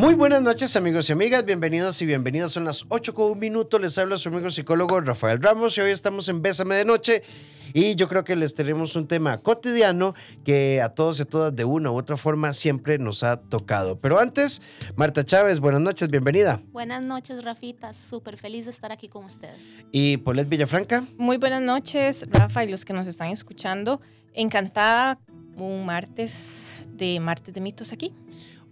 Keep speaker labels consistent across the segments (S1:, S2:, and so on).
S1: Muy buenas noches amigos y amigas, bienvenidos y bienvenidas. Son las 8 con un minuto, les habla su amigo psicólogo Rafael Ramos y hoy estamos en Bésame de Noche y yo creo que les tenemos un tema cotidiano que a todos y a todas de una u otra forma siempre nos ha tocado. Pero antes, Marta Chávez, buenas noches, bienvenida.
S2: Buenas noches Rafita, súper feliz de estar aquí con ustedes.
S1: Y Polet Villafranca.
S3: Muy buenas noches Rafa y los que nos están escuchando. Encantada un martes de martes de mitos aquí.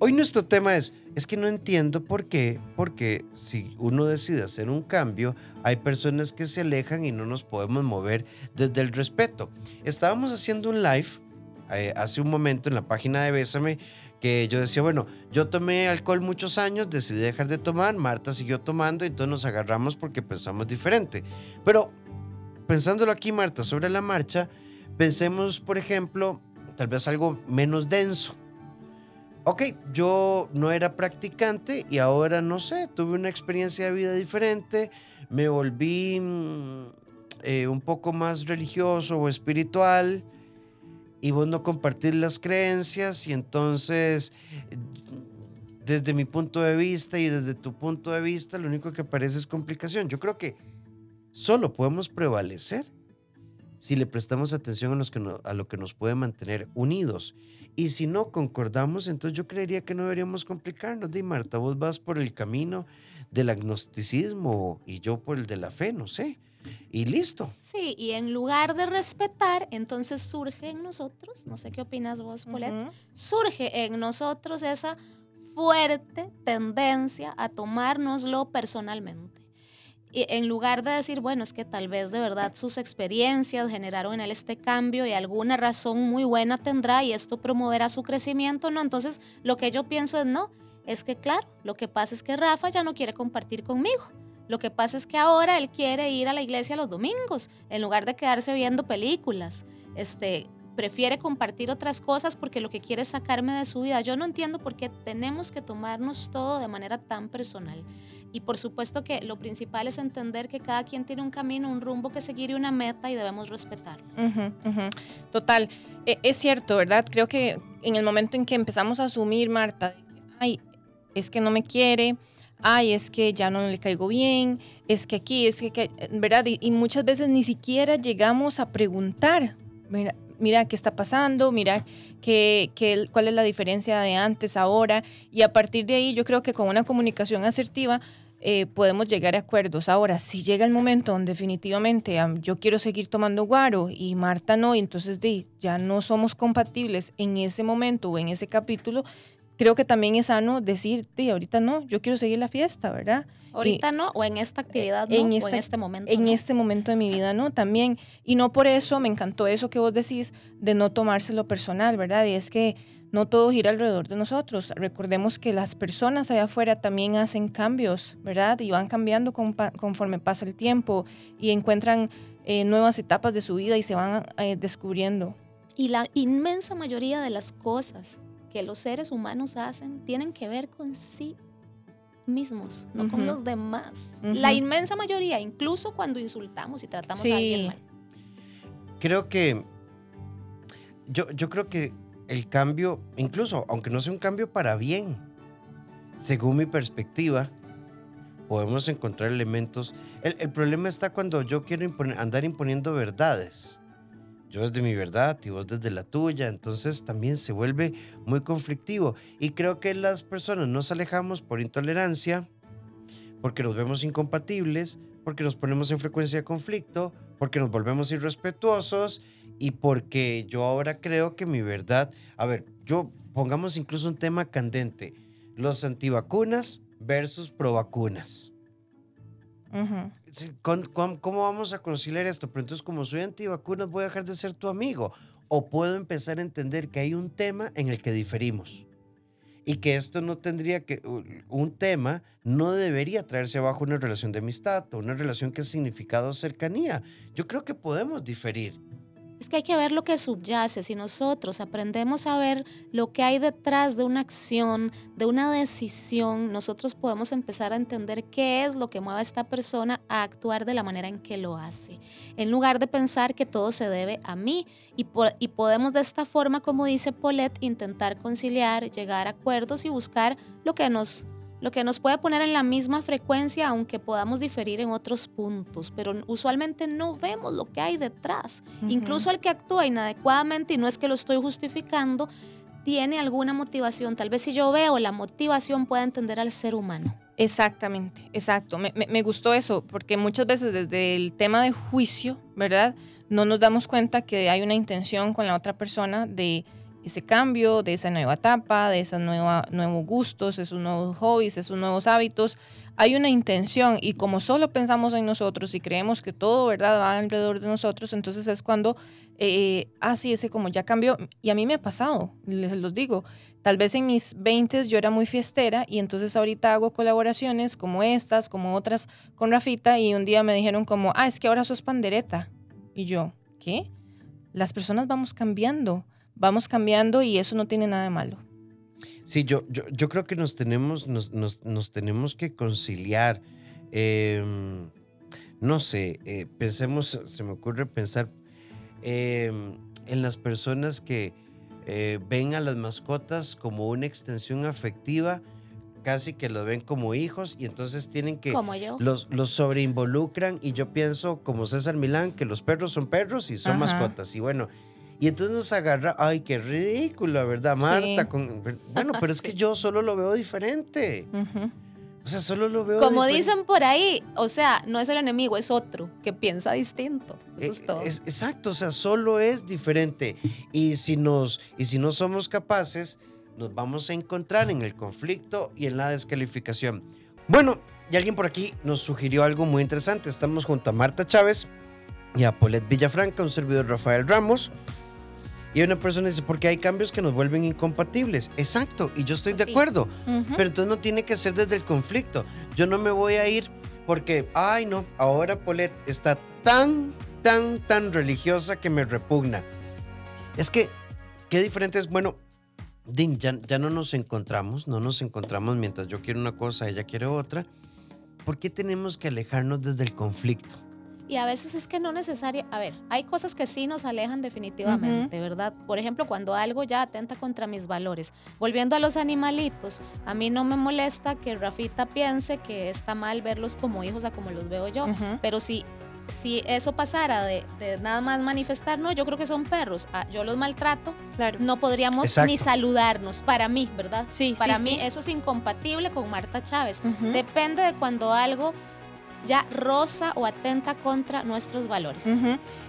S1: Hoy nuestro tema es, es que no entiendo por qué, porque si uno decide hacer un cambio, hay personas que se alejan y no nos podemos mover desde el respeto. Estábamos haciendo un live eh, hace un momento en la página de Bésame que yo decía, bueno, yo tomé alcohol muchos años, decidí dejar de tomar, Marta siguió tomando y entonces nos agarramos porque pensamos diferente. Pero pensándolo aquí, Marta, sobre la marcha, pensemos, por ejemplo, tal vez algo menos denso ok, yo no era practicante y ahora no sé, tuve una experiencia de vida diferente, me volví mm, eh, un poco más religioso o espiritual y vos no compartir las creencias y entonces desde mi punto de vista y desde tu punto de vista lo único que aparece es complicación. Yo creo que solo podemos prevalecer si le prestamos atención a, los que a lo que nos puede mantener unidos. Y si no concordamos, entonces yo creería que no deberíamos complicarnos. Di Marta, vos vas por el camino del agnosticismo y yo por el de la fe, no sé. Y listo.
S2: Sí, y en lugar de respetar, entonces surge en nosotros, no sé qué opinas vos, Paulette, surge en nosotros esa fuerte tendencia a tomárnoslo personalmente en lugar de decir, bueno, es que tal vez de verdad sus experiencias generaron en él este cambio y alguna razón muy buena tendrá y esto promoverá su crecimiento, ¿no? Entonces, lo que yo pienso es, no, es que claro, lo que pasa es que Rafa ya no quiere compartir conmigo. Lo que pasa es que ahora él quiere ir a la iglesia los domingos en lugar de quedarse viendo películas. Este, prefiere compartir otras cosas porque lo que quiere es sacarme de su vida. Yo no entiendo por qué tenemos que tomarnos todo de manera tan personal. Y por supuesto que lo principal es entender que cada quien tiene un camino, un rumbo que seguir y una meta y debemos respetarlo.
S3: Total, e, es cierto, ¿verdad? Creo que en el momento en que empezamos a asumir, Marta, ay, es que no me quiere, ay, es que ya no le caigo bien, es que aquí, es que, ¿verdad? Y, muchas veces ni siquiera llegamos a preguntar, mira, mira qué está pasando, mira qué, qué, cuál es la diferencia de antes, ahora, y a partir de ahí yo creo que con una comunicación asertiva eh, podemos llegar a acuerdos. Ahora, si llega el momento donde definitivamente yo quiero seguir tomando guaro y Marta no, y entonces ya no somos compatibles en ese momento o en ese capítulo, creo que también es sano decir, ahorita no, yo quiero seguir la fiesta, ¿verdad?
S2: Ahorita no, o en esta actividad no, en o en este momento.
S3: En este momento de mi vida no, también. Y no por eso me encantó eso que vos decís de no tomárselo personal, ¿verdad? Y es que no todo gira alrededor de nosotros. Recordemos que las personas allá afuera también hacen cambios, ¿verdad? Y van cambiando conforme pasa el tiempo y encuentran eh, nuevas etapas de su vida y se van eh, descubriendo.
S2: Y la inmensa mayoría de las cosas que los seres humanos hacen tienen que ver con sí mismos, no con los demás. La inmensa mayoría, incluso cuando insultamos y tratamos a alguien mal.
S1: Creo que yo, yo creo que el cambio, incluso aunque no sea un cambio para bien, según mi perspectiva, podemos encontrar elementos. El, el problema está cuando yo quiero andar imponiendo verdades yo desde mi verdad y vos desde la tuya, entonces también se vuelve muy conflictivo. Y creo que las personas nos alejamos por intolerancia, porque nos vemos incompatibles, porque nos ponemos en frecuencia de conflicto, porque nos volvemos irrespetuosos y porque yo ahora creo que mi verdad, a ver, yo pongamos incluso un tema candente, los antivacunas versus provacunas. ¿Cómo, vamos a conciliar esto? Pero entonces, como soy antivacunas, voy a dejar de ser tu amigo. O puedo empezar a entender que hay un tema en el que diferimos. Y que esto no tendría que, un tema no debería traerse abajo una relación de amistad o una relación que ha significado cercanía. Yo creo que podemos diferir.
S2: Es que hay que ver lo que subyace. Si nosotros aprendemos a ver lo que hay detrás de una acción, de una decisión, nosotros podemos empezar a entender qué es lo que mueve a esta persona a actuar de la manera en que lo hace. En lugar de pensar que todo se debe a mí. Y, podemos de esta forma, como dice Paulette, intentar conciliar, llegar a acuerdos y buscar lo que nos lo que nos puede poner en la misma frecuencia aunque podamos diferir en otros puntos, pero usualmente no vemos lo que hay detrás. Incluso el que actúa inadecuadamente, y no es que lo estoy justificando, tiene alguna motivación. Tal vez si yo veo la motivación pueda entender al ser humano.
S3: Exactamente, exacto. Me, me gustó eso, porque muchas veces desde el tema de juicio, ¿verdad? No nos damos cuenta que hay una intención con la otra persona de ese cambio, de esa nueva etapa, de esos nuevos gustos, esos nuevos hobbies, esos nuevos hábitos. Hay una intención y como solo pensamos en nosotros y creemos que todo verdad va alrededor de nosotros, entonces es cuando, eh, ah, sí, ese como ya cambió. Y a mí me ha pasado, les los digo. Tal vez en mis 20 yo era muy fiestera y entonces ahorita hago colaboraciones como estas, como otras con Rafita y un día me dijeron como, ah, es que ahora sos pandereta. Y yo, ¿qué? Las personas vamos cambiando vamos cambiando y eso no tiene nada de malo.
S1: Sí, yo, yo, creo que nos tenemos, nos, tenemos que conciliar. Em, no sé, eh, pensemos, se me ocurre pensar em, en las personas que eh, ven a las mascotas como una extensión afectiva, casi que lo ven como hijos y entonces tienen que los, los sobreinvolucran y yo pienso como César Milán que los perros son perros y son mascotas y bueno, y entonces nos agarra, ay, qué ridículo, ¿verdad, Marta? Con, bueno, pero es que yo solo lo veo diferente. O sea, solo lo veo
S2: Como dicen por ahí, o sea, no es el enemigo, es otro que piensa distinto. Eso eh, es todo.
S1: exacto, o sea, solo es diferente. Y si, nos, y si no somos capaces, nos vamos a encontrar en el conflicto y en la descalificación. Bueno, y alguien por aquí nos sugirió algo muy interesante. Estamos junto a Marta Chávez y a Paulette Villafranca, un servidor Rafael Ramos. Y una persona dice, porque hay cambios que nos vuelven incompatibles. Exacto, y yo estoy de acuerdo. Pero entonces no tiene que ser desde el conflicto. Yo no me voy a ir porque, ay no, ahora Paulette está tan, tan, tan religiosa que me repugna. Es que, qué diferente es, bueno, Din, ya, ya no nos encontramos, no nos encontramos mientras yo quiero una cosa, ella quiere otra. ¿Por qué tenemos que alejarnos desde el conflicto?
S2: Y a veces es que no necesario, a ver, hay cosas que sí nos alejan definitivamente, ¿verdad? Por ejemplo, cuando algo ya atenta contra mis valores. Volviendo a los animalitos, a mí no me molesta que Rafita piense que está mal verlos como hijos a como los veo yo, pero si si eso pasara de, nada más manifestar, no, yo creo que son perros, ah, yo los maltrato, claro. no podríamos ni saludarnos, para mí, ¿verdad? Sí. Para mí eso es incompatible con Marta Chávez. Depende de cuando algo ya rosa o atenta contra nuestros valores.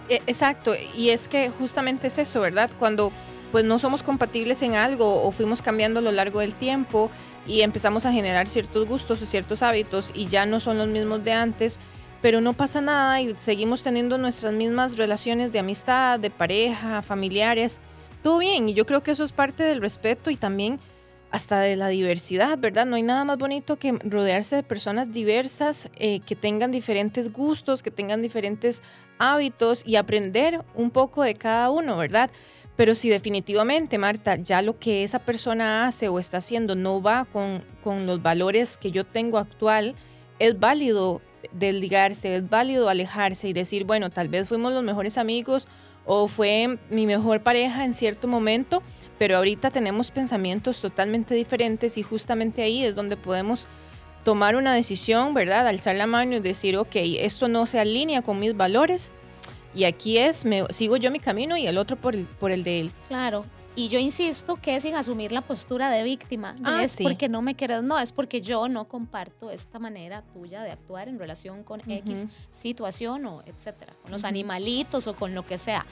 S3: E, exacto, y es que justamente es eso, ¿verdad? Cuando pues no somos compatibles en algo o fuimos cambiando a lo largo del tiempo y empezamos a generar ciertos gustos o ciertos hábitos y ya no son los mismos de antes, pero no pasa nada y seguimos teniendo nuestras mismas relaciones de amistad, de pareja, familiares, todo bien y yo creo que eso es parte del respeto y también hasta de la diversidad, ¿verdad? No hay nada más bonito que rodearse de personas diversas, eh, que tengan diferentes gustos, que tengan diferentes hábitos y aprender un poco de cada uno, ¿verdad? Pero si definitivamente, Marta, ya lo que esa persona hace o está haciendo no va con, con los valores que yo tengo actual, es válido desligarse, es válido alejarse y decir, bueno, tal vez fuimos los mejores amigos o fue mi mejor pareja en cierto momento, pero ahorita tenemos pensamientos totalmente diferentes y justamente ahí es donde podemos tomar una decisión, ¿verdad? Alzar la mano y decir, ok, esto no se alinea con mis valores y aquí es, me, sigo yo mi camino y el otro por el, por el de él.
S2: Claro. Y yo insisto que sin asumir la postura de víctima. No ah, es porque no me quieres, no, es porque yo no comparto esta manera tuya de actuar en relación con X situación o etcétera, con los animalitos o con lo que sea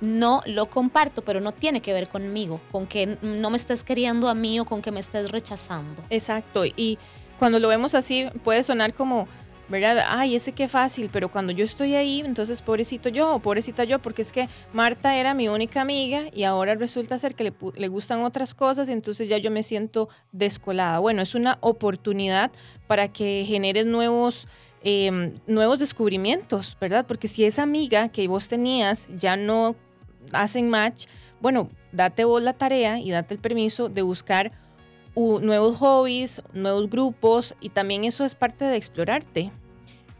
S2: no lo comparto, pero no tiene que ver conmigo, con que no me estés queriendo a mí o con que me estés rechazando.
S3: Exacto, y cuando lo vemos así puede sonar como, ¿verdad? Ay, ese qué fácil, pero cuando yo estoy ahí, entonces pobrecito yo o pobrecita yo, porque es que Marta era mi única amiga y ahora resulta ser que le, le gustan otras cosas, entonces ya yo me siento descolada. Bueno, es una oportunidad para que generes nuevos... Em, nuevos descubrimientos, ¿verdad? Porque si esa amiga que vos tenías ya no hacen match, bueno, date vos la tarea y date el permiso de buscar nuevos hobbies, nuevos grupos y también eso es parte de explorarte.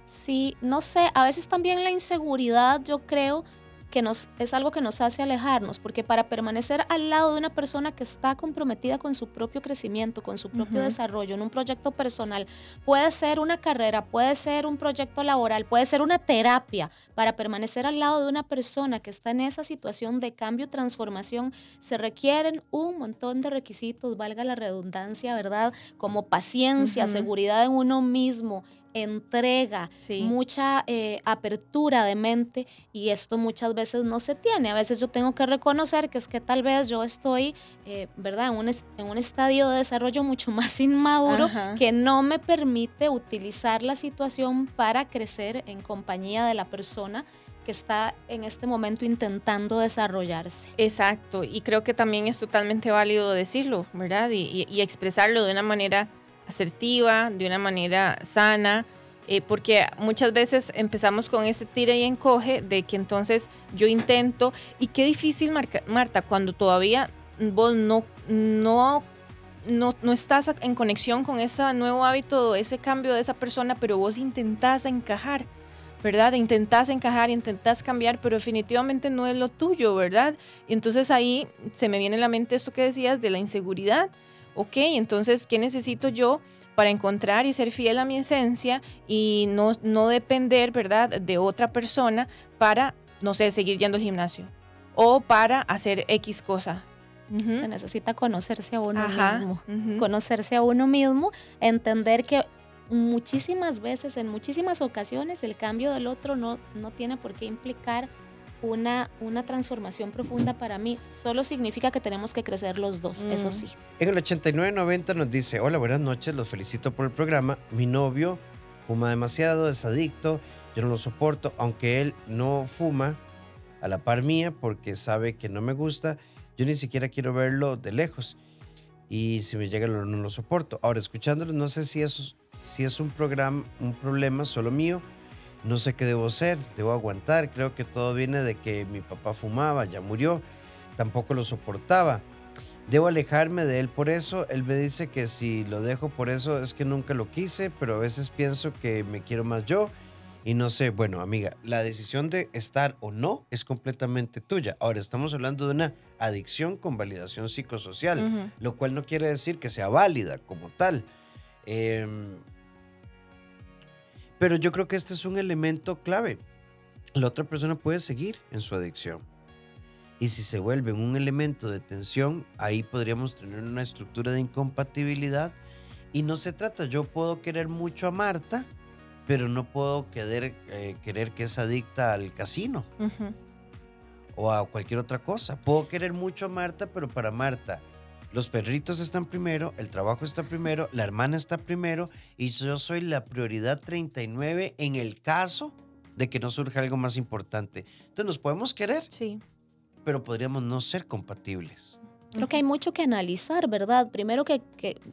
S2: Sí, no sé, a veces también la inseguridad, yo creo, que nos, es algo que nos hace alejarnos, porque para permanecer al lado de una persona que está comprometida con su propio crecimiento, con su propio desarrollo, en un proyecto personal, puede ser una carrera, puede ser un proyecto laboral, puede ser una terapia, para permanecer al lado de una persona que está en esa situación de cambio, transformación, se requieren un montón de requisitos, valga la redundancia, ¿verdad? Como paciencia, seguridad en uno mismo, entrega, mucha eh, apertura de mente y esto muchas veces no se tiene. A veces yo tengo que reconocer que es que tal vez yo estoy, eh, ¿verdad?, en un, en un, estadio de desarrollo mucho más inmaduro que no me permite utilizar la situación para crecer en compañía de la persona que está en este momento intentando desarrollarse.
S3: Exacto, y creo que también es totalmente válido decirlo, ¿verdad? y expresarlo de una manera asertiva, de una manera sana, eh, porque muchas veces empezamos con este tira y encoge de que entonces yo intento, y qué difícil, Marta, cuando todavía vos no, no, no, no estás en conexión con ese nuevo hábito, ese cambio de esa persona, pero vos intentás encajar. ¿verdad? Intentás encajar, intentás cambiar, pero definitivamente no es lo tuyo, ¿verdad? Y entonces ahí se me viene a la mente esto que decías de la inseguridad, ok, entonces, ¿qué necesito yo para encontrar y ser fiel a mi esencia y no, no depender, ¿verdad?, de otra persona para, no sé, seguir yendo al gimnasio o para hacer X cosa.
S2: Se necesita conocerse a uno mismo, conocerse a uno mismo, entender que muchísimas veces, en muchísimas ocasiones, el cambio del otro no, no tiene por qué implicar una, una transformación profunda para mí. Solo significa que tenemos que crecer los dos, eso mm. sí.
S1: En el 8990 nos dice, hola, buenas noches, los felicito por el programa. Mi novio fuma demasiado, es adicto, yo no lo soporto, aunque él no fuma a la par mía porque sabe que no me gusta, yo ni siquiera quiero verlo de lejos. Y si me llega no lo soporto. Ahora, escuchándolo, no sé si, eso, si es un, programa, un problema solo mío no sé qué debo hacer, debo aguantar, creo que todo viene de que mi papá fumaba, ya murió, tampoco lo soportaba. Debo alejarme de él por eso, él me dice que si lo dejo por eso es que nunca lo quise, pero a veces pienso que me quiero más yo y no sé, bueno amiga, la decisión de estar o no es completamente tuya. Ahora estamos hablando de una adicción con validación psicosocial, lo cual no quiere decir que sea válida como tal. Em, pero yo creo que este es un elemento clave. La otra persona puede seguir en su adicción. Y si se vuelve un elemento de tensión, ahí podríamos tener una estructura de incompatibilidad. Y no se trata, yo puedo querer mucho a Marta, pero no puedo querer, eh, querer que es adicta al casino o a cualquier otra cosa. Puedo querer mucho a Marta, pero para Marta los perritos están primero, el trabajo está primero, la hermana está primero y yo soy la prioridad 39 en el caso de que no surja algo más importante. Entonces nos podemos querer,
S3: sí.
S1: pero podríamos no ser compatibles.
S2: Creo que hay mucho que analizar, ¿verdad? Primero que,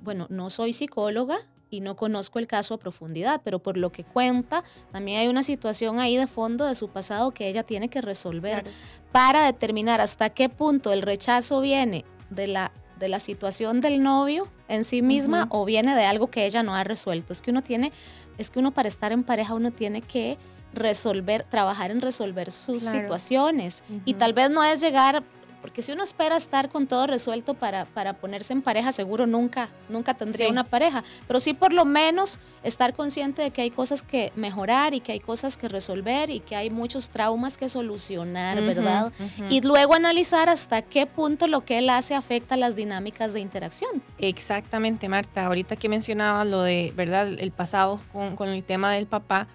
S2: bueno, no soy psicóloga y no conozco el caso a profundidad, pero por lo que cuenta, también hay una situación ahí de fondo de su pasado que ella tiene que resolver para determinar hasta qué punto el rechazo viene de la de la situación del novio en sí misma o viene de algo que ella no ha resuelto. Es que uno tiene, es que uno para estar en pareja uno tiene que resolver, trabajar en resolver sus situaciones. Y tal vez no es llegar porque si uno espera estar con todo resuelto para, para ponerse en pareja, seguro nunca, nunca tendría una pareja. Pero sí por lo menos estar consciente de que hay cosas que mejorar y que hay cosas que resolver y que hay muchos traumas que solucionar, ¿verdad? Y luego analizar hasta qué punto lo que él hace afecta las dinámicas de interacción.
S3: Exactamente, Marta. Ahorita que mencionaba lo de, ¿verdad? El pasado con, con el tema del papá,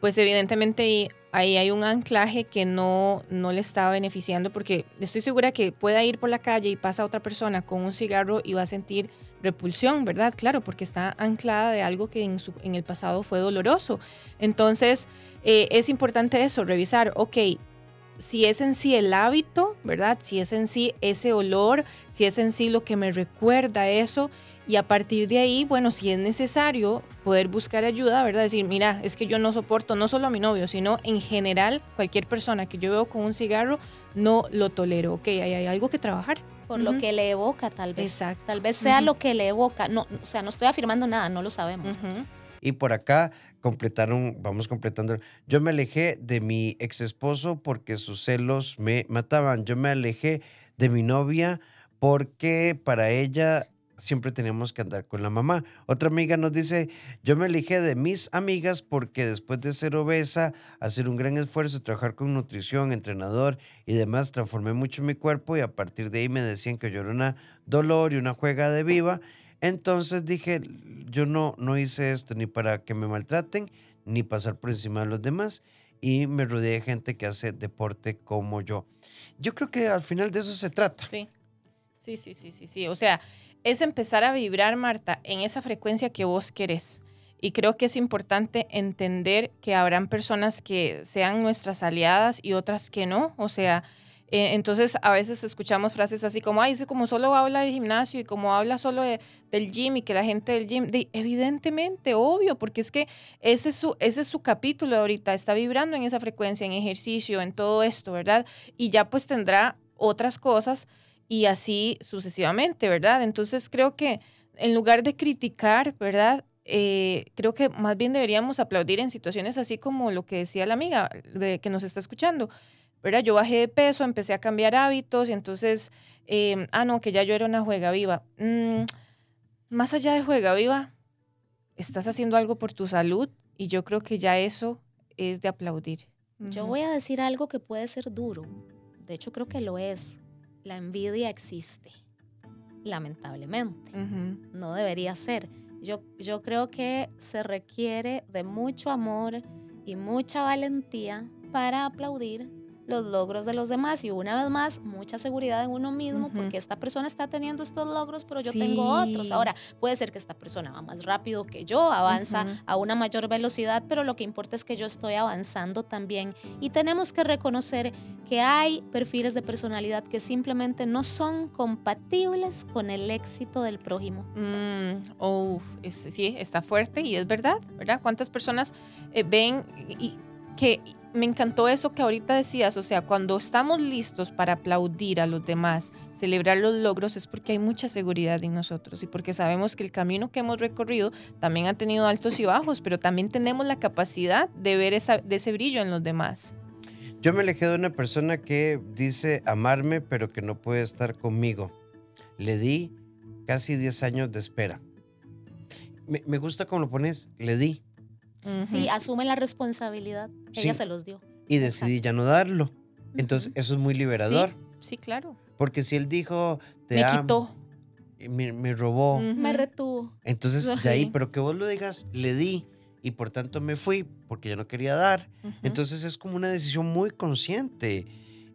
S3: pues evidentemente ahí hay un anclaje que no, no le está beneficiando porque estoy segura que pueda ir por la calle y pasa otra persona con un cigarro y va a sentir repulsión, ¿verdad? Claro, porque está anclada de algo que en, su, en el pasado fue doloroso. Entonces, eh, es importante eso, revisar, ok, si es en sí el hábito, ¿verdad? Si es en sí ese olor, si es en sí lo que me recuerda eso. Y a partir de ahí, bueno, si es necesario poder buscar ayuda, ¿verdad? Decir, mira, es que yo no soporto no solo a mi novio, sino en general cualquier persona que yo veo con un cigarro, no lo tolero. Ok, hay, algo que trabajar.
S2: Por lo que le evoca, tal vez. Exacto. Tal vez sea lo que le evoca. No, o sea, no estoy afirmando nada, no lo sabemos.
S1: Y por acá completaron, vamos completando. Yo me alejé de mi ex esposo porque sus celos me mataban. Yo me alejé de mi novia porque para ella siempre teníamos que andar con la mamá. Otra amiga nos dice, yo me alejé de mis amigas porque después de ser obesa, hacer un gran esfuerzo, trabajar con nutrición, entrenador y demás, transformé mucho mi cuerpo y a partir de ahí me decían que yo era una dolor y una juega de viva entonces dije, yo no, no hice esto ni para que me maltraten, ni pasar por encima de los demás, y me rodeé de gente que hace deporte como yo. Yo creo que al final de eso se trata.
S3: Sí, sí, sí, sí, sí, sí. O sea, es empezar a vibrar, Marta, en esa frecuencia que vos querés. Y creo que es importante entender que habrán personas que sean nuestras aliadas y otras que no. O sea, eh, entonces, a veces escuchamos frases así como, ay, es como solo habla de gimnasio y como habla solo del gym y que la gente del gym, evidentemente, obvio, porque es que ese es, su, ese es su capítulo ahorita, está vibrando en esa frecuencia, en ejercicio, en todo esto, ¿verdad? Y ya pues tendrá otras cosas y así sucesivamente, ¿verdad? Entonces, creo que en lugar de criticar, ¿verdad? Eh, creo que más bien deberíamos aplaudir en situaciones así como lo que decía la amiga de, que nos está escuchando ¿verdad? Yo bajé de peso, empecé a cambiar hábitos y entonces, em, ah, no, que ya yo era una juega viva. Mm, más allá de juega viva, estás haciendo algo por tu salud y yo creo que ya eso es de aplaudir.
S2: Yo voy a decir algo que puede ser duro. De hecho, creo que lo es. La envidia existe, lamentablemente. No debería ser. Yo, yo creo que se requiere de mucho amor y mucha valentía para aplaudir los logros de los demás y una vez más mucha seguridad en uno mismo porque esta persona está teniendo estos logros pero yo tengo otros. Ahora puede ser que esta persona va más rápido que yo, avanza a una mayor velocidad, pero lo que importa es que yo estoy avanzando también y tenemos que reconocer que hay perfiles de personalidad que simplemente no son compatibles con el éxito del prójimo.
S3: Mm, oh, sí, está fuerte y es verdad, ¿verdad? ¿Cuántas personas eh, ven y que me encantó eso que ahorita decías, o sea, cuando estamos listos para aplaudir a los demás, celebrar los logros, es porque hay mucha seguridad en nosotros y porque sabemos que el camino que hemos recorrido también ha tenido altos y bajos, pero también tenemos la capacidad de ver ese brillo en los demás.
S1: Yo me alejé de una persona que dice amarme, pero que no puede estar conmigo. Le di casi 10 años de espera. Me, me gusta cómo lo pones, le di.
S2: Sí, asume la responsabilidad. Ella se los dio.
S1: Y decidí ya no darlo. Entonces, eso es muy liberador.
S3: Sí, claro.
S1: Porque si él dijo,
S3: te me quitó.
S1: Me, me, robó.
S2: Me retuvo.
S1: Entonces, de ahí, pero que vos lo digas, le di y por tanto me fui porque ya no quería dar. Entonces, es como una decisión muy consciente.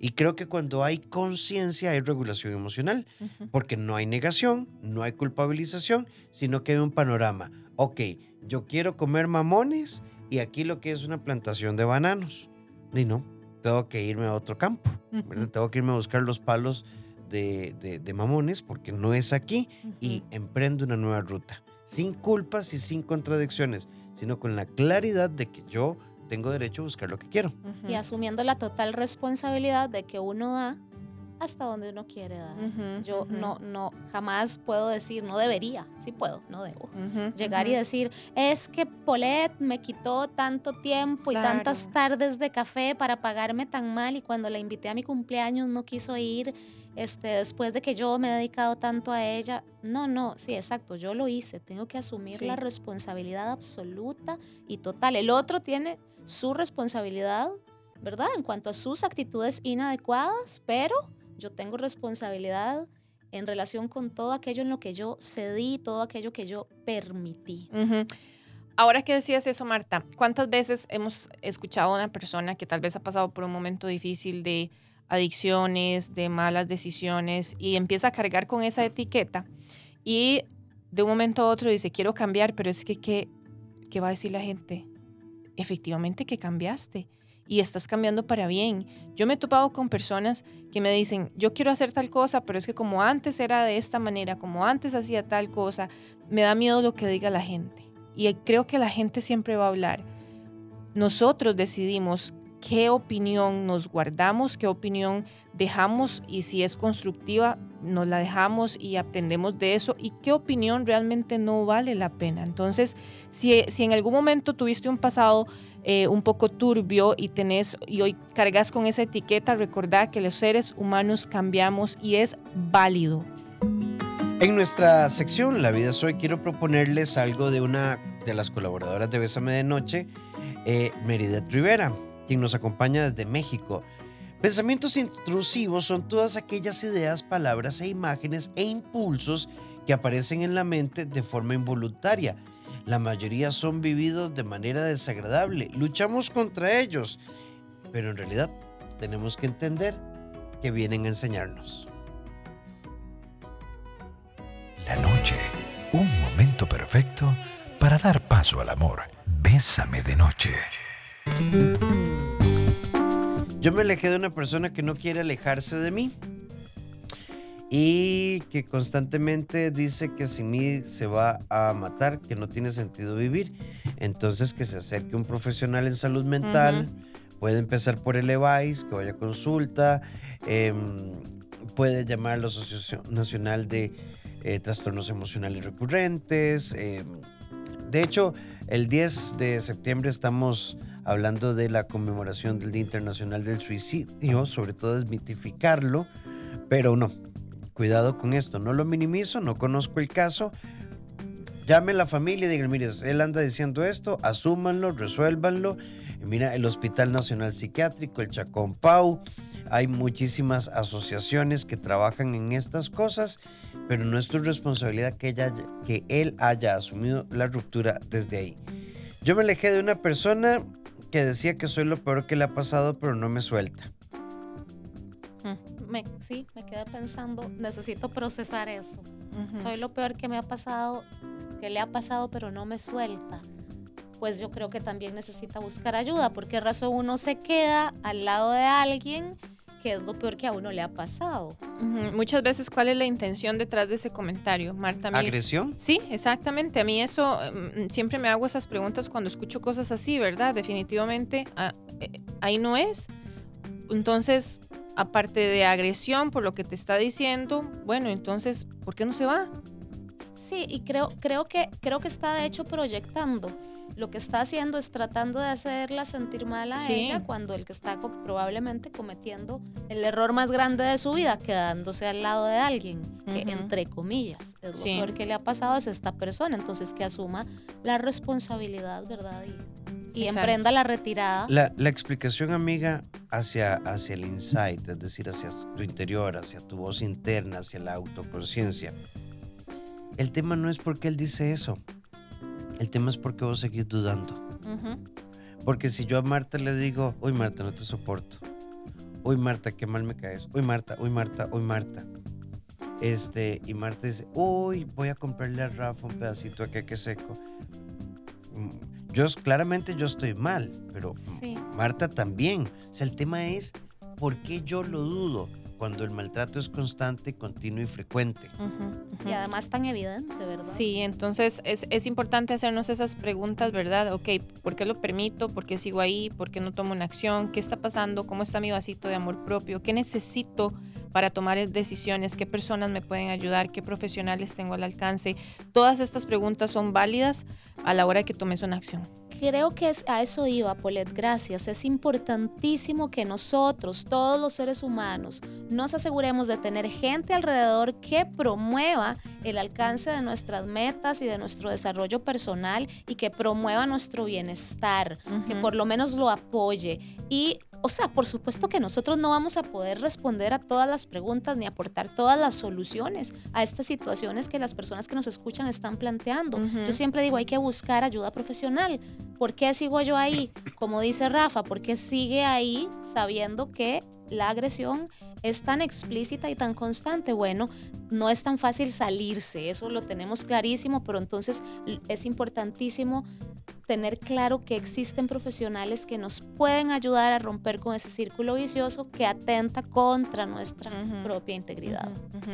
S1: Y creo que cuando hay conciencia hay regulación emocional, porque no hay negación, no hay culpabilización, sino que hay un panorama. Ok, yo quiero comer mamones y aquí lo que es una plantación de bananos. Y no, tengo que irme a otro campo. Tengo que irme a buscar los palos de, mamones porque no es aquí y emprendo una nueva ruta. Sin culpas y sin contradicciones, sino con la claridad de que yo tengo derecho a buscar lo que quiero.
S2: Y asumiendo la total responsabilidad de que uno da hasta donde uno quiere dar. Yo no, no, jamás puedo decir, no debería, sí puedo, no debo. Llegar y decir, es que Polet me quitó tanto tiempo y tantas tardes de café para pagarme tan mal y cuando la invité a mi cumpleaños no quiso ir, este, después de que yo me he dedicado tanto a ella. No, no, sí, exacto, yo lo hice, tengo que asumir la responsabilidad absoluta y total. El otro tiene su responsabilidad, ¿verdad? En cuanto a sus actitudes inadecuadas, pero yo tengo responsabilidad en relación con todo aquello en lo que yo cedí, todo aquello que yo permití.
S3: Ahora que decías eso, Marta, ¿cuántas veces hemos escuchado a una persona que tal vez ha pasado por un momento difícil de adicciones, de malas decisiones y empieza a cargar con esa etiqueta y de un momento a otro dice, quiero cambiar, pero es que, ¿qué, qué va a decir la gente? Efectivamente que cambiaste y estás cambiando para bien. Yo me he topado con personas que me dicen, yo quiero hacer tal cosa, pero es que como antes era de esta manera, como antes hacía tal cosa, me da miedo lo que diga la gente. Y creo que la gente siempre va a hablar. Nosotros decidimos qué opinión nos guardamos, qué opinión dejamos y si es constructiva, nos la dejamos y aprendemos de eso y qué opinión realmente no vale la pena. Entonces, si, en algún momento tuviste un pasado eh, un poco turbio y tenés y hoy cargas con esa etiqueta, recordad que los seres humanos cambiamos y es válido.
S1: En nuestra sección La vida es hoy quiero proponerles algo de una de las colaboradoras de Bésame de Noche, eh, Rivera, quien nos acompaña desde México. Pensamientos intrusivos son todas aquellas ideas, palabras e imágenes e impulsos que aparecen en la mente de forma involuntaria la mayoría son vividos de manera desagradable. Luchamos contra ellos, pero en realidad tenemos que entender que vienen a enseñarnos.
S4: La noche, un momento perfecto para dar paso al amor. Bésame de noche.
S1: Yo me alejé de una persona que no quiere alejarse de mí y que constantemente dice que sin mí se va a matar, que no tiene sentido vivir. Entonces que se acerque un profesional en salud mental, puede empezar por el EVAIS, que vaya a consulta, em, puede llamar a la Asociación Nacional de eh, Trastornos Emocionales Recurrentes. Em, de hecho, el 10 de septiembre estamos hablando de la conmemoración del Día Internacional del Suicidio, sobre todo desmitificarlo, pero no, cuidado con esto, no lo minimizo, no conozco el caso. Llame a la familia y digan, mire, él anda diciendo esto, asúmanlo, resuélvanlo. mira, el Hospital Nacional Psiquiátrico, el Chacón Pau, hay muchísimas asociaciones que trabajan en estas cosas, pero no es tu responsabilidad que, ella, que él haya asumido la ruptura desde ahí. Yo me alejé de una persona que decía que soy lo peor que le ha pasado, pero no me suelta
S2: me, sí, me quedé pensando, necesito procesar eso. Soy lo peor que me ha pasado, que le ha pasado, pero no me suelta. Pues yo creo que también necesita buscar ayuda, porque razón uno se queda al lado de alguien que es lo peor que a uno le ha pasado.
S3: Muchas veces, ¿cuál es la intención detrás de ese comentario, Marta?
S1: ¿Agresión?
S3: Sí, exactamente. A mí eso, mm, siempre me hago esas preguntas cuando escucho cosas así, ¿verdad? Definitivamente, ah, eh, ahí no es. Entonces, aparte de agresión por lo que te está diciendo, bueno, entonces, ¿por qué no se va?
S2: Sí, y creo, creo, que, creo que está de hecho proyectando. Lo que está haciendo es tratando de hacerla sentir mal a ella cuando el que está probablemente cometiendo el error más grande de su vida, quedándose al lado de alguien, que entre comillas, es lo peor que le ha pasado a esta persona. Entonces que asuma la responsabilidad, ¿verdad? y emprenda la retirada.
S1: La, la, explicación, amiga, hacia, hacia el insight, es decir, hacia tu interior, hacia tu voz interna, hacia la autoconciencia. El tema no es porque él dice eso. El tema es porque vos seguís dudando. Porque si yo a Marta le digo, uy Marta, no te soporto. Uy Marta, qué mal me caes. Uy Marta, uy Marta, uy Marta. Este, y Marta dice, uy, voy a comprarle a Rafa un pedacito de queque seco. Mm, yo claramente yo estoy mal, pero Marta también. O sea, el tema es por qué yo lo dudo cuando el maltrato es constante, continuo y frecuente.
S2: Y además tan evidente, ¿verdad?
S3: Sí, entonces es, es, importante hacernos esas preguntas, ¿verdad? Ok, ¿por qué lo permito? ¿Por qué sigo ahí? ¿Por qué no tomo una acción? ¿Qué está pasando? ¿Cómo está mi vasito de amor propio? ¿Qué necesito para tomar decisiones? ¿Qué personas me pueden ayudar? ¿Qué profesionales tengo al alcance? Todas estas preguntas son válidas a la hora que tomes una acción
S2: creo que es, a eso iba, Polet, gracias. Es importantísimo que nosotros, todos los seres humanos, nos aseguremos de tener gente alrededor que promueva el alcance de nuestras metas y de nuestro desarrollo personal y que promueva nuestro bienestar, que por lo menos lo apoye. Y o sea, por supuesto que nosotros no vamos a poder responder a todas las preguntas ni aportar todas las soluciones a estas situaciones que las personas que nos escuchan están planteando. Yo siempre digo, hay que buscar ayuda profesional. ¿Por qué sigo yo ahí? Como dice Rafa, ¿por qué sigue ahí sabiendo que la agresión es tan explícita y tan constante, bueno, no es tan fácil salirse, eso lo tenemos clarísimo, pero entonces es importantísimo tener claro que existen profesionales que nos pueden ayudar a romper con ese círculo vicioso que atenta contra nuestra propia integridad.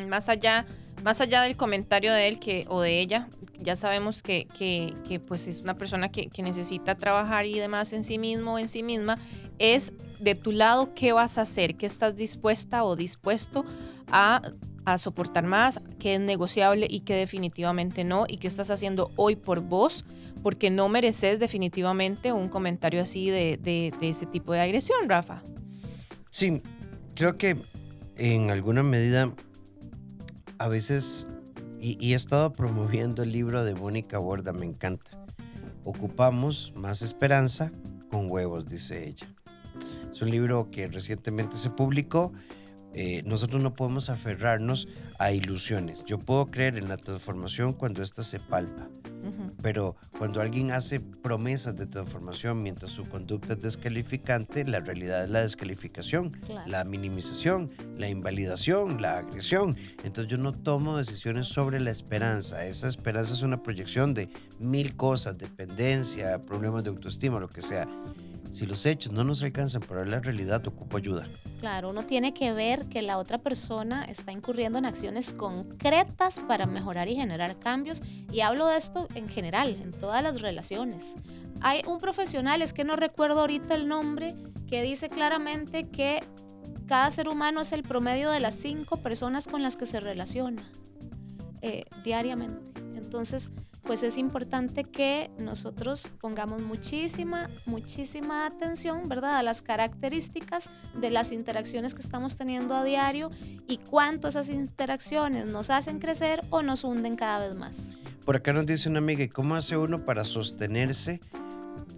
S3: Más allá, más allá del comentario de él que, o de ella, ya sabemos que, que, pues es una persona que, que, necesita trabajar y demás en sí mismo o en sí misma, es de tu lado qué vas a hacer, qué estás dispuesta o dispuesto a, a soportar más, qué es negociable y qué definitivamente no, y qué estás haciendo hoy por vos porque no mereces definitivamente un comentario así de, de, ese tipo de agresión, Rafa.
S1: Sí, creo que en alguna medida a veces, y, y, he estado promoviendo el libro de Mónica Borda, me encanta. Ocupamos más esperanza con huevos, dice ella. Es un libro que recientemente se publicó eh, nosotros no podemos aferrarnos a ilusiones. Yo puedo creer en la transformación cuando ésta se palpa, pero cuando alguien hace promesas de transformación mientras su conducta es descalificante, la realidad es la descalificación, la minimización, la invalidación, la agresión. Entonces yo no tomo decisiones sobre la esperanza. Esa esperanza es una proyección de mil cosas, dependencia, problemas de autoestima, lo que sea. Si los hechos no nos alcanzan para ver la realidad, ocupo ayuda.
S2: Claro, uno tiene que ver que la otra persona está incurriendo en acciones concretas para mejorar y generar cambios. Y hablo de esto en general, en todas las relaciones. Hay un profesional, es que no recuerdo ahorita el nombre, que dice claramente que cada ser humano es el promedio de las cinco personas con las que se relaciona eh, diariamente. Entonces, pues es importante que nosotros pongamos muchísima, muchísima atención, ¿verdad? A las características de las interacciones que estamos teniendo a diario y cuánto esas interacciones nos hacen crecer o nos hunden cada vez más.
S1: Por acá nos dice una amiga, ¿cómo hace uno para sostenerse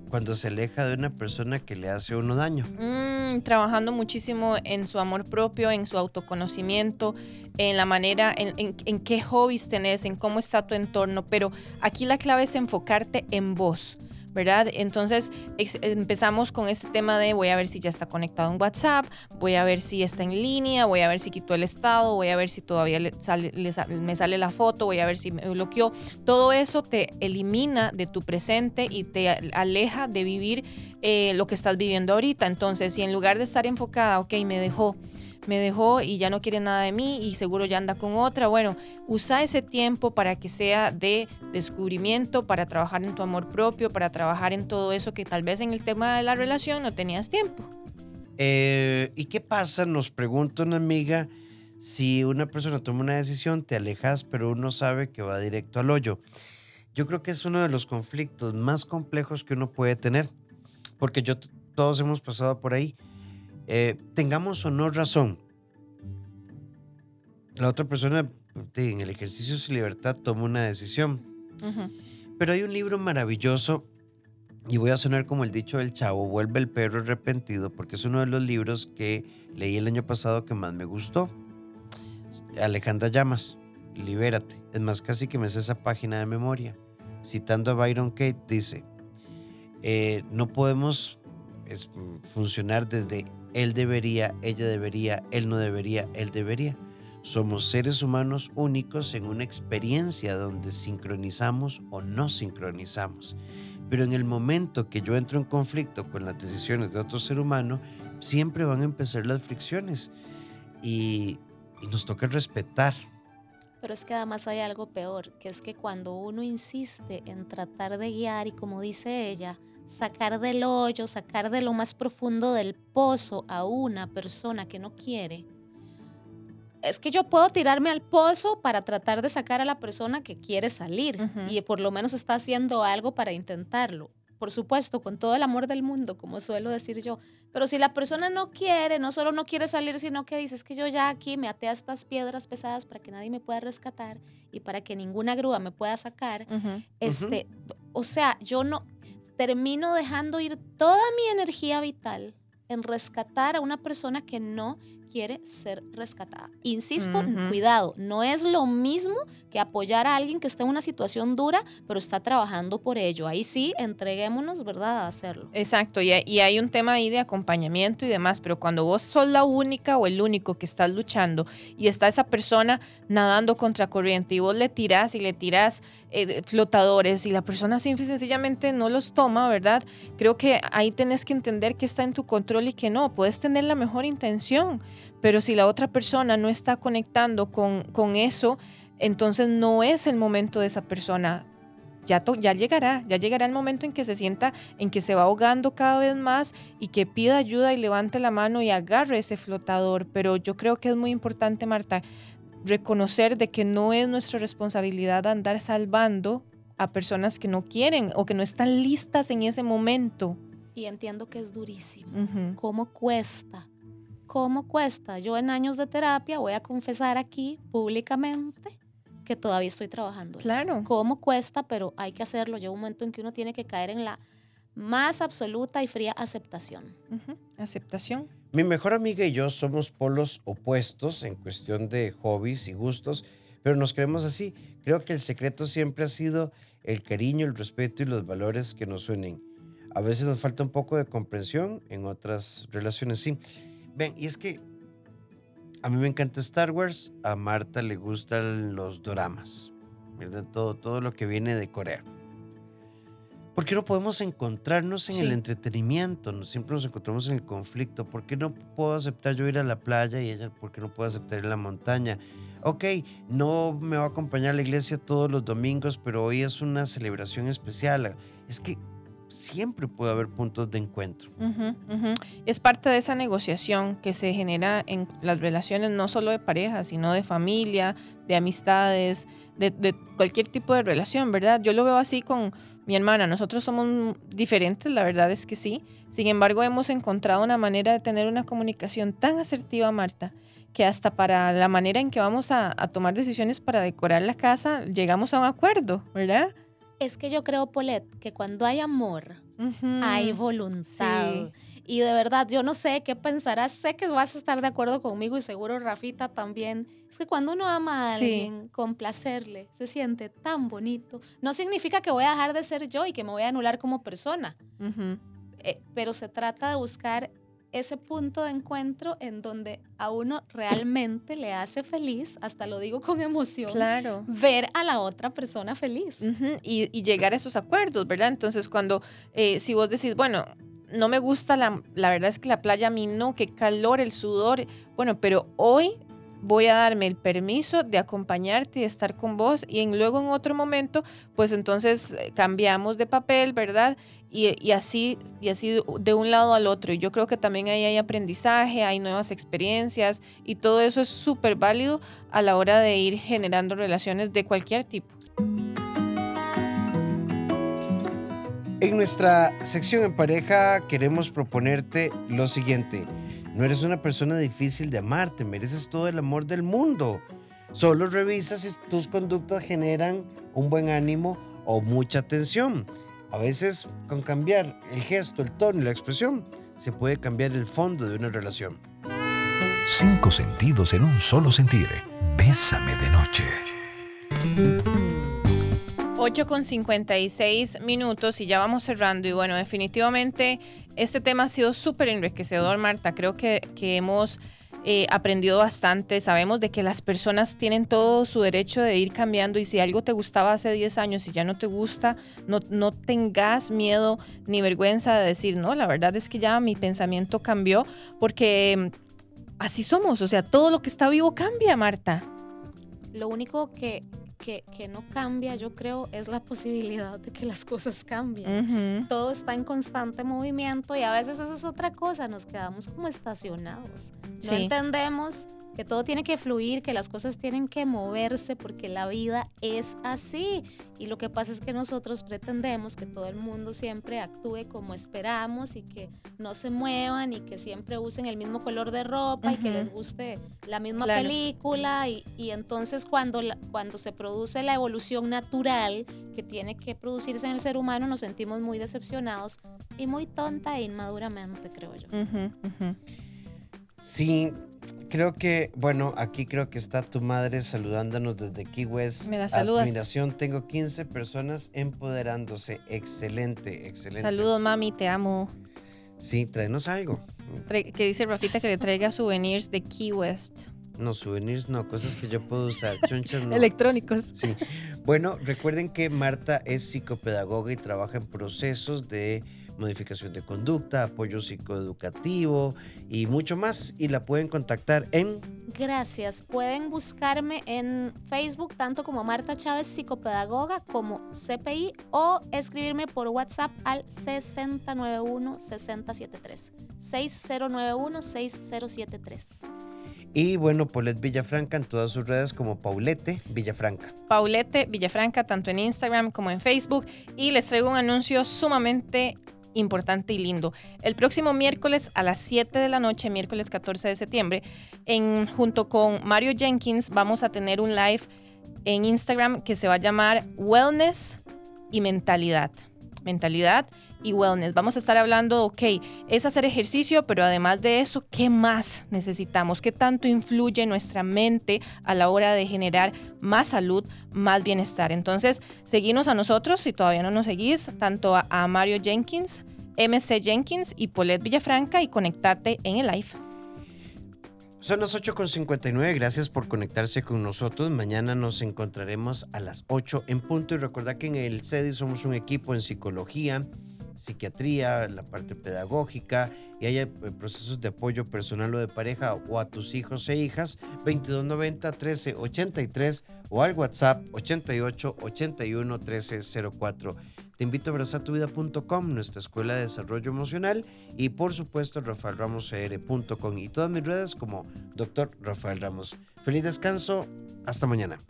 S1: cuando se aleja de una persona que le hace uno daño?
S3: Mm, trabajando muchísimo en su amor propio, en su autoconocimiento, en la manera, en, en, qué hobbies tenés, en cómo está tu entorno, pero aquí la clave es enfocarte en vos. ¿Verdad? Entonces empezamos con este tema de voy a ver si ya está conectado en WhatsApp, voy a ver si está en línea, voy a ver si quitó el estado, voy a ver si todavía me sale la foto, voy a ver si me bloqueó. Todo eso te elimina de tu presente y te aleja de vivir eh, lo que estás viviendo ahorita. Entonces, si en lugar de estar enfocada, ok, me dejó, me dejó y ya no quiere nada de mí y seguro ya anda con otra. Bueno, usa ese tiempo para que sea de descubrimiento, para trabajar en tu amor propio, para trabajar en todo eso que tal vez en el tema de la relación no tenías tiempo.
S1: Eh, ¿Y qué pasa? Nos pregunta una amiga, si una persona toma una decisión, te alejas, pero uno sabe que va directo al hoyo. Yo creo que es uno de los conflictos más complejos que uno puede tener, porque todos hemos pasado por ahí. Eh, tengamos o no razón, la otra persona en el ejercicio de su libertad toma una decisión. Pero hay un libro maravilloso, y voy a sonar como el dicho del chavo, Vuelve el perro arrepentido, porque es uno de los libros que leí el año pasado que más me gustó. Alejandra Llamas, Libérate. Es más, casi que me sé esa página de memoria. Citando a Byron Kate, dice, eh, no podemos funcionar desde él debería, ella debería, él no debería, él debería. Somos seres humanos únicos en una experiencia donde sincronizamos o no sincronizamos. Pero en el momento que yo entro en conflicto con las decisiones de otro ser humano, siempre van a empezar las fricciones y, y nos toca respetar.
S2: Pero es que además hay algo peor, que es que cuando uno insiste en tratar de guiar y como dice ella, sacar del hoyo, sacar de lo más profundo del pozo a una persona que no quiere, es que yo puedo tirarme al pozo para tratar de sacar a la persona que quiere salir y por lo menos está haciendo algo para intentarlo. Por supuesto, con todo el amor del mundo, como suelo decir yo. Pero si la persona no quiere, no solo no quiere salir, sino que dice, es que yo ya aquí me até a estas piedras pesadas para que nadie me pueda rescatar y para que ninguna grúa me pueda sacar. este, O sea, yo no, termino dejando ir toda mi energía vital en rescatar a una persona que no quiere ser rescatada. Insisto, cuidado, no es lo mismo que apoyar a alguien que está en una situación dura, pero está trabajando por ello. Ahí sí, entreguémonos, ¿verdad?, a hacerlo.
S3: Exacto, y, y hay un tema ahí de acompañamiento y demás, pero cuando vos sos la única o el único que estás luchando y está esa persona nadando contra corriente y vos le tirás y le tirás eh, flotadores y la persona simple y sencillamente no los toma, ¿verdad? Creo que ahí tenés que entender que está en tu control y que no, puedes tener la mejor intención, pero si la otra persona no está conectando con, con eso, entonces no es el momento de esa persona. Ya, ya llegará, ya llegará el momento en que se sienta, en que se va ahogando cada vez más y que pida ayuda y levante la mano y agarre ese flotador. Pero yo creo que es muy importante, Marta, reconocer de que no es nuestra responsabilidad andar salvando a personas que no quieren o que no están listas en ese momento.
S2: Y entiendo que es durísimo. ¿Cómo cuesta? ¿Cómo cuesta? Yo en años de terapia voy a confesar aquí públicamente que todavía estoy trabajando.
S3: Claro.
S2: ¿Cómo cuesta? Pero hay que hacerlo. Llega un momento en que uno tiene que caer en la más absoluta y fría aceptación.
S3: Aceptación.
S1: Mi mejor amiga y yo somos polos opuestos en cuestión de hobbies y gustos, pero nos creemos así. Creo que el secreto siempre ha sido el cariño, el respeto y los valores que nos unen. A veces nos falta un poco de comprensión, en otras relaciones sí. Ven, y es que a mí me encanta Star Wars, a Marta le gustan los doramas, ¿verdad? Todo, todo lo que viene de Corea. ¿Por qué no podemos encontrarnos en el entretenimiento? No, siempre nos encontramos en el conflicto. ¿Por qué no puedo aceptar yo ir a la playa y ella, por qué no puedo aceptar ir a la montaña? Ok, no me va a acompañar a la iglesia todos los domingos, pero hoy es una celebración especial. Es que siempre puede haber puntos de encuentro.
S3: Es parte de esa negociación que se genera en las relaciones no solo de pareja, sino de familia, de amistades, de, cualquier tipo de relación, ¿verdad? Yo lo veo así con mi hermana, nosotros somos diferentes, la verdad es que sí. Sin embargo, hemos encontrado una manera de tener una comunicación tan asertiva, Marta, que hasta para la manera en que vamos a, tomar decisiones para decorar la casa, llegamos a un acuerdo, ¿verdad?
S2: Es que yo creo, Polet, que cuando hay amor, hay voluntad. Y de verdad, yo no sé qué pensarás, sé que vas a estar de acuerdo conmigo y seguro Rafita también. Es que cuando uno ama a alguien, complacerle, se siente tan bonito. No significa que voy a dejar de ser yo y que me voy a anular como persona, eh, pero se trata de buscar ese punto de encuentro en donde a uno realmente le hace feliz, hasta lo digo con emoción,
S3: claro.
S2: ver a la otra persona feliz.
S3: y, llegar a esos acuerdos, ¿verdad? Entonces, cuando, eh, si vos decís, bueno, no me gusta la, la verdad es que la playa a mí no, qué calor, el sudor. Bueno, pero hoy voy a darme el permiso de acompañarte y estar con vos y en, luego en otro momento, pues entonces eh, cambiamos de papel, ¿verdad? Y, y, así, y así de un lado al otro. Y yo creo que también ahí hay aprendizaje, hay nuevas experiencias y todo eso es súper válido a la hora de ir generando relaciones de cualquier tipo.
S1: En nuestra sección en pareja queremos proponerte lo siguiente. No eres una persona difícil de amar, te mereces todo el amor del mundo. Solo revisa si tus conductas generan un buen ánimo o mucha tensión. A veces con cambiar el gesto, el tono y la expresión se puede cambiar el fondo de una relación.
S4: Cinco sentidos en un solo sentir. Bésame de noche.
S3: 8 con 56 minutos y ya vamos cerrando. Y bueno, definitivamente este tema ha sido súper enriquecedor, Marta. Creo que, que hemos eh, aprendido bastante. Sabemos de que las personas tienen todo su derecho de ir cambiando y si algo te gustaba hace 10 años y ya no te gusta, no, no tengas miedo ni vergüenza de decir, no, la verdad es que ya mi pensamiento cambió porque así somos. O sea, todo lo que está vivo cambia, Marta.
S2: Lo único que, que, no cambia, yo creo, es la posibilidad de que las cosas cambien. Todo está en constante movimiento y a veces eso es otra cosa, nos quedamos como estacionados. No entendemos que todo tiene que fluir, que las cosas tienen que moverse porque la vida es así. Y lo que pasa es que nosotros pretendemos que todo el mundo siempre actúe como esperamos y que no se muevan y que siempre usen el mismo color de ropa y que les guste la misma película. Y, y, entonces cuando, cuando se produce la evolución natural que tiene que producirse en el ser humano, nos sentimos muy decepcionados y muy tonta e inmaduramente, creo yo.
S1: Sí, creo que, bueno, aquí creo que está tu madre saludándonos desde Key West.
S3: Me la saludas.
S1: Admiración, tengo 15 personas empoderándose. Excelente, excelente.
S3: Saludos, mami, te amo.
S1: Sí, tráenos algo.
S3: Que dice Rafita que le traiga souvenirs de Key West.
S1: No, souvenirs no, cosas que yo puedo usar. Chonchas no.
S3: Electrónicos.
S1: Sí. Bueno, recuerden que Marta es psicopedagoga y trabaja en procesos de modificación de conducta, apoyo psicoeducativo y mucho más. Y la pueden contactar en
S2: Gracias. Pueden buscarme en Facebook tanto como Marta Chávez, psicopedagoga, como CPI o escribirme por WhatsApp al 6091-6073. 6091-6073.
S1: y bueno, Paulette Villafranca en todas sus redes como Paulette Villafranca.
S3: Paulette Villafranca, tanto en Instagram como en Facebook. Y les traigo un anuncio sumamente importante y lindo. El próximo miércoles a las 7 de la noche, miércoles 14 de septiembre, en, junto con Mario Jenkins, vamos a tener un live en Instagram que se va a llamar Wellness y Mentalidad. Mentalidad y wellness. Vamos a estar hablando, ok, es hacer ejercicio, pero además de eso, ¿qué más necesitamos? ¿Qué tanto influye nuestra mente a la hora de generar más salud, más bienestar? Entonces, seguimos a nosotros, si todavía no nos seguís, tanto a, Mario Jenkins, MC Jenkins y Paulette Villafranca y conectate en el live.
S1: Son las 8.59, gracias por conectarse con nosotros. Mañana nos encontraremos a las 8 en punto y recordad que en el CEDI somos un equipo en psicología, psiquiatría, la parte pedagógica y hay eh, procesos de apoyo personal o de pareja o a tus hijos e hijas 2290 1383 o al WhatsApp 88 81 1304. Te invito a abrazatuvida.com, nuestra escuela de desarrollo emocional y por supuesto rafaelramoscr.com y todas mis redes como Dr. Rafael Ramos. Feliz descanso, hasta mañana.